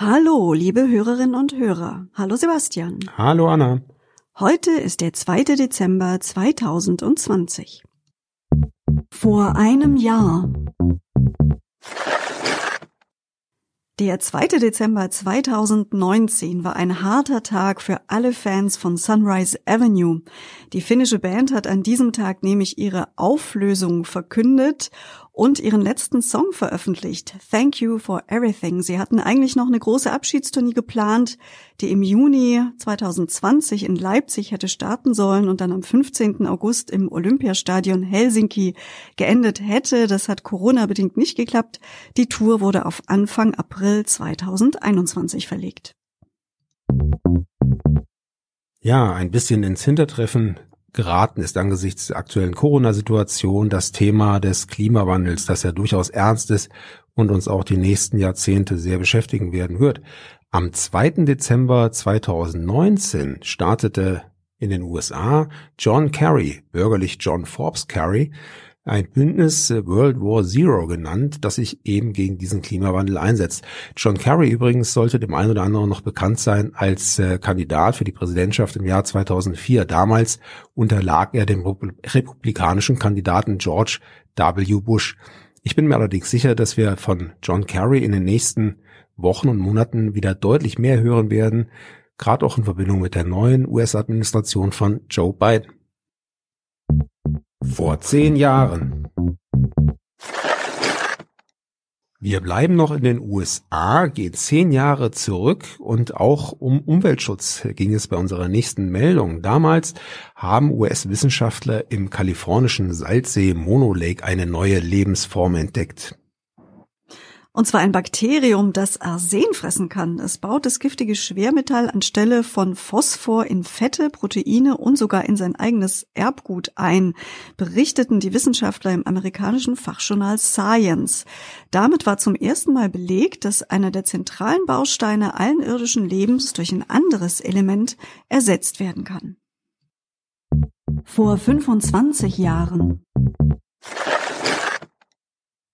Hallo, liebe Hörerinnen und Hörer. Hallo Sebastian. Hallo Anna. Heute ist der 2. Dezember 2020. Vor einem Jahr. Der 2. Dezember 2019 war ein harter Tag für alle Fans von Sunrise Avenue. Die finnische Band hat an diesem Tag nämlich ihre Auflösung verkündet und ihren letzten Song veröffentlicht, Thank You for Everything. Sie hatten eigentlich noch eine große Abschiedstournee geplant, die im Juni 2020 in Leipzig hätte starten sollen und dann am 15. August im Olympiastadion Helsinki geendet hätte. Das hat Corona-bedingt nicht geklappt. Die Tour wurde auf Anfang April 2021 verlegt. Ja, ein bisschen ins Hintertreffen geraten ist angesichts der aktuellen Corona-Situation das Thema des Klimawandels, das ja durchaus ernst ist und uns auch die nächsten Jahrzehnte sehr beschäftigen werden wird. Am 2. Dezember 2019 startete in den USA John Kerry, bürgerlich John Forbes Kerry, ein Bündnis äh, World War Zero genannt, das sich eben gegen diesen Klimawandel einsetzt. John Kerry übrigens sollte dem einen oder anderen noch bekannt sein als äh, Kandidat für die Präsidentschaft im Jahr 2004. Damals unterlag er dem republikanischen Kandidaten George W. Bush. Ich bin mir allerdings sicher, dass wir von John Kerry in den nächsten Wochen und Monaten wieder deutlich mehr hören werden, gerade auch in Verbindung mit der neuen US-Administration von Joe Biden. Vor zehn Jahren. Wir bleiben noch in den USA, gehen zehn Jahre zurück und auch um Umweltschutz ging es bei unserer nächsten Meldung. Damals haben US-Wissenschaftler im kalifornischen Salzsee Mono Lake eine neue Lebensform entdeckt. Und zwar ein Bakterium, das Arsen fressen kann. Es baut das giftige Schwermetall anstelle von Phosphor in Fette, Proteine und sogar in sein eigenes Erbgut ein, berichteten die Wissenschaftler im amerikanischen Fachjournal Science. Damit war zum ersten Mal belegt, dass einer der zentralen Bausteine allen irdischen Lebens durch ein anderes Element ersetzt werden kann. Vor 25 Jahren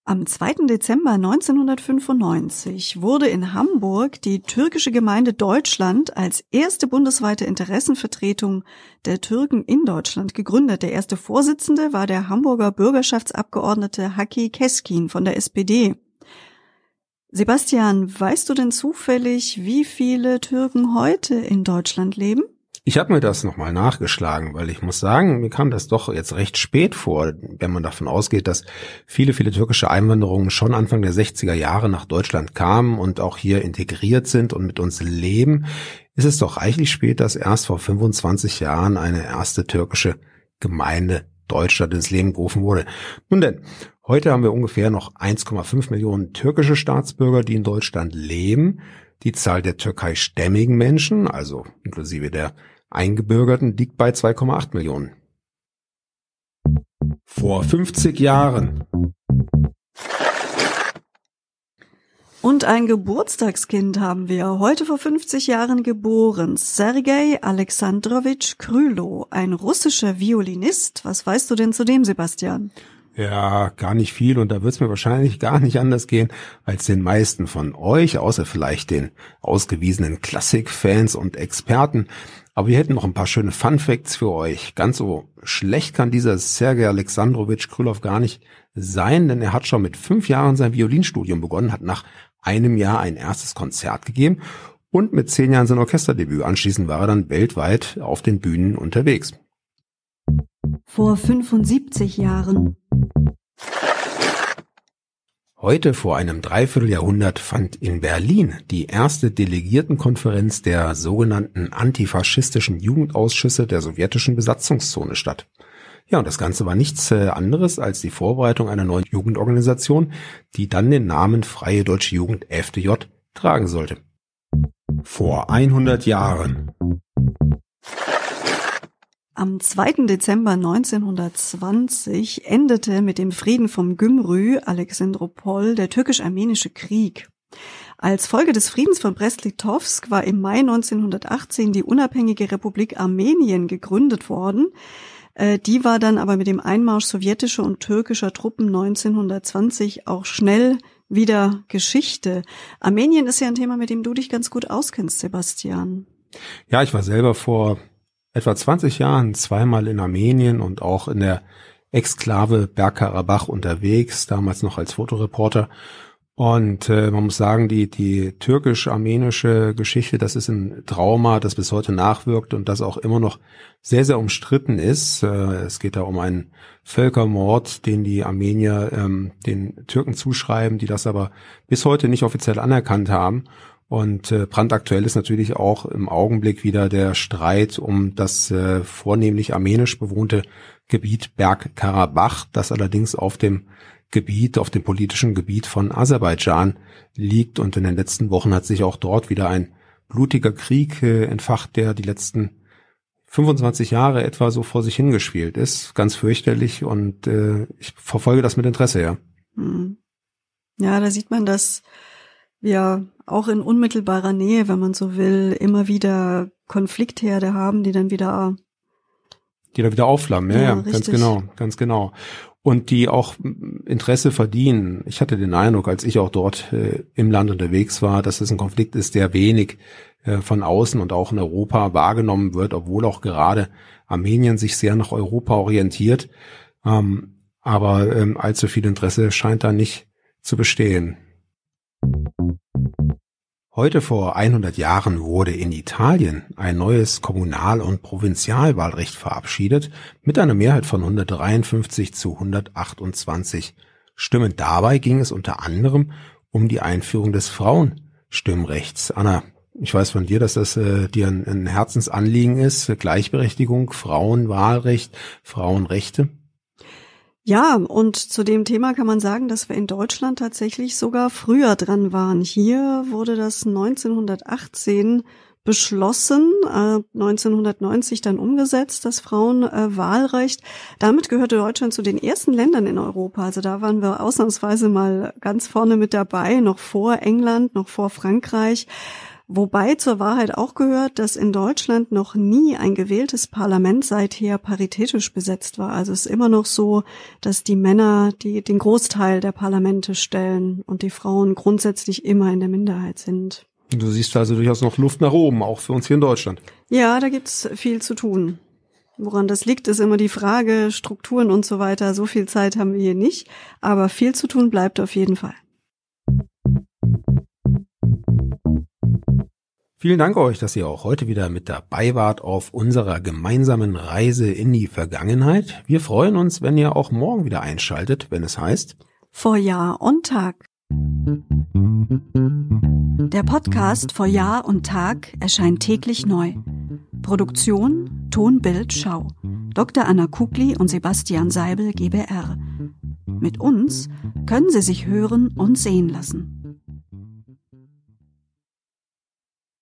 am 2. Dezember 1995 wurde in Hamburg die türkische Gemeinde Deutschland als erste bundesweite Interessenvertretung der Türken in Deutschland gegründet. Der erste Vorsitzende war der Hamburger Bürgerschaftsabgeordnete Haki Keskin von der SPD. Sebastian, weißt du denn zufällig, wie viele Türken heute in Deutschland leben? Ich habe mir das nochmal nachgeschlagen, weil ich muss sagen, mir kam das doch jetzt recht spät vor, wenn man davon ausgeht, dass viele, viele türkische Einwanderungen schon Anfang der 60er Jahre nach Deutschland kamen und auch hier integriert sind und mit uns leben, ist es doch reichlich spät, dass erst vor 25 Jahren eine erste türkische Gemeinde Deutschland ins Leben gerufen wurde. Nun denn, heute haben wir ungefähr noch 1,5 Millionen türkische Staatsbürger, die in Deutschland leben. Die Zahl der türkeistämmigen Menschen, also inklusive der Eingebürgerten liegt bei 2,8 Millionen. Vor 50 Jahren. Und ein Geburtstagskind haben wir heute vor 50 Jahren geboren. Sergei Alexandrowitsch Krylo, ein russischer Violinist. Was weißt du denn zu dem, Sebastian? Ja, gar nicht viel und da wird es mir wahrscheinlich gar nicht anders gehen als den meisten von euch, außer vielleicht den ausgewiesenen Klassikfans und Experten. Aber wir hätten noch ein paar schöne Fun Facts für euch. Ganz so schlecht kann dieser Sergei Alexandrowitsch Krylov gar nicht sein, denn er hat schon mit fünf Jahren sein Violinstudium begonnen, hat nach einem Jahr ein erstes Konzert gegeben und mit zehn Jahren sein Orchesterdebüt. Anschließend war er dann weltweit auf den Bühnen unterwegs. Vor 75 Jahren. Heute vor einem Dreivierteljahrhundert fand in Berlin die erste Delegiertenkonferenz der sogenannten antifaschistischen Jugendausschüsse der sowjetischen Besatzungszone statt. Ja, und das Ganze war nichts äh, anderes als die Vorbereitung einer neuen Jugendorganisation, die dann den Namen Freie Deutsche Jugend FDJ tragen sollte. Vor 100 Jahren. Am 2. Dezember 1920 endete mit dem Frieden vom Gümrü, Alexandropol, der türkisch-armenische Krieg. Als Folge des Friedens von Brest-Litovsk war im Mai 1918 die unabhängige Republik Armenien gegründet worden. Äh, die war dann aber mit dem Einmarsch sowjetischer und türkischer Truppen 1920 auch schnell wieder Geschichte. Armenien ist ja ein Thema, mit dem du dich ganz gut auskennst, Sebastian. Ja, ich war selber vor etwa 20 Jahren zweimal in Armenien und auch in der Exklave Bergkarabach unterwegs, damals noch als Fotoreporter. Und äh, man muss sagen, die, die türkisch-armenische Geschichte, das ist ein Trauma, das bis heute nachwirkt und das auch immer noch sehr, sehr umstritten ist. Äh, es geht da um einen Völkermord, den die Armenier ähm, den Türken zuschreiben, die das aber bis heute nicht offiziell anerkannt haben. Und äh, brandaktuell ist natürlich auch im Augenblick wieder der Streit um das äh, vornehmlich armenisch bewohnte Gebiet Bergkarabach, das allerdings auf dem Gebiet, auf dem politischen Gebiet von Aserbaidschan liegt. Und in den letzten Wochen hat sich auch dort wieder ein blutiger Krieg äh, entfacht, der die letzten 25 Jahre etwa so vor sich hingespielt ist. Ganz fürchterlich und äh, ich verfolge das mit Interesse, ja. Hm. Ja, da sieht man, dass wir auch in unmittelbarer Nähe, wenn man so will, immer wieder Konfliktherde haben, die dann wieder die da wieder aufflammen, ja, ja, ja ganz genau, ganz genau. Und die auch Interesse verdienen. Ich hatte den Eindruck, als ich auch dort äh, im Land unterwegs war, dass es ein Konflikt ist, der wenig äh, von außen und auch in Europa wahrgenommen wird, obwohl auch gerade Armenien sich sehr nach Europa orientiert. Ähm, aber ähm, allzu viel Interesse scheint da nicht zu bestehen. Heute vor 100 Jahren wurde in Italien ein neues Kommunal- und Provinzialwahlrecht verabschiedet mit einer Mehrheit von 153 zu 128 Stimmen. Dabei ging es unter anderem um die Einführung des Frauenstimmrechts. Anna, ich weiß von dir, dass das äh, dir ein, ein Herzensanliegen ist. Gleichberechtigung, Frauenwahlrecht, Frauenrechte. Ja, und zu dem Thema kann man sagen, dass wir in Deutschland tatsächlich sogar früher dran waren. Hier wurde das 1918 beschlossen, äh, 1990 dann umgesetzt, das Frauenwahlrecht. Äh, Damit gehörte Deutschland zu den ersten Ländern in Europa. Also da waren wir ausnahmsweise mal ganz vorne mit dabei, noch vor England, noch vor Frankreich. Wobei zur Wahrheit auch gehört, dass in Deutschland noch nie ein gewähltes Parlament seither paritätisch besetzt war. Also es ist immer noch so, dass die Männer die, den Großteil der Parlamente stellen und die Frauen grundsätzlich immer in der Minderheit sind. Du siehst also durchaus noch Luft nach oben, auch für uns hier in Deutschland. Ja, da gibt's viel zu tun. Woran das liegt, ist immer die Frage, Strukturen und so weiter. So viel Zeit haben wir hier nicht, aber viel zu tun bleibt auf jeden Fall. Vielen Dank euch, dass ihr auch heute wieder mit dabei wart auf unserer gemeinsamen Reise in die Vergangenheit. Wir freuen uns, wenn ihr auch morgen wieder einschaltet, wenn es heißt Vor Jahr und Tag. Der Podcast Vor Jahr und Tag erscheint täglich neu. Produktion Ton, Bild, Schau. Dr. Anna Kugli und Sebastian Seibel GBR. Mit uns können Sie sich hören und sehen lassen.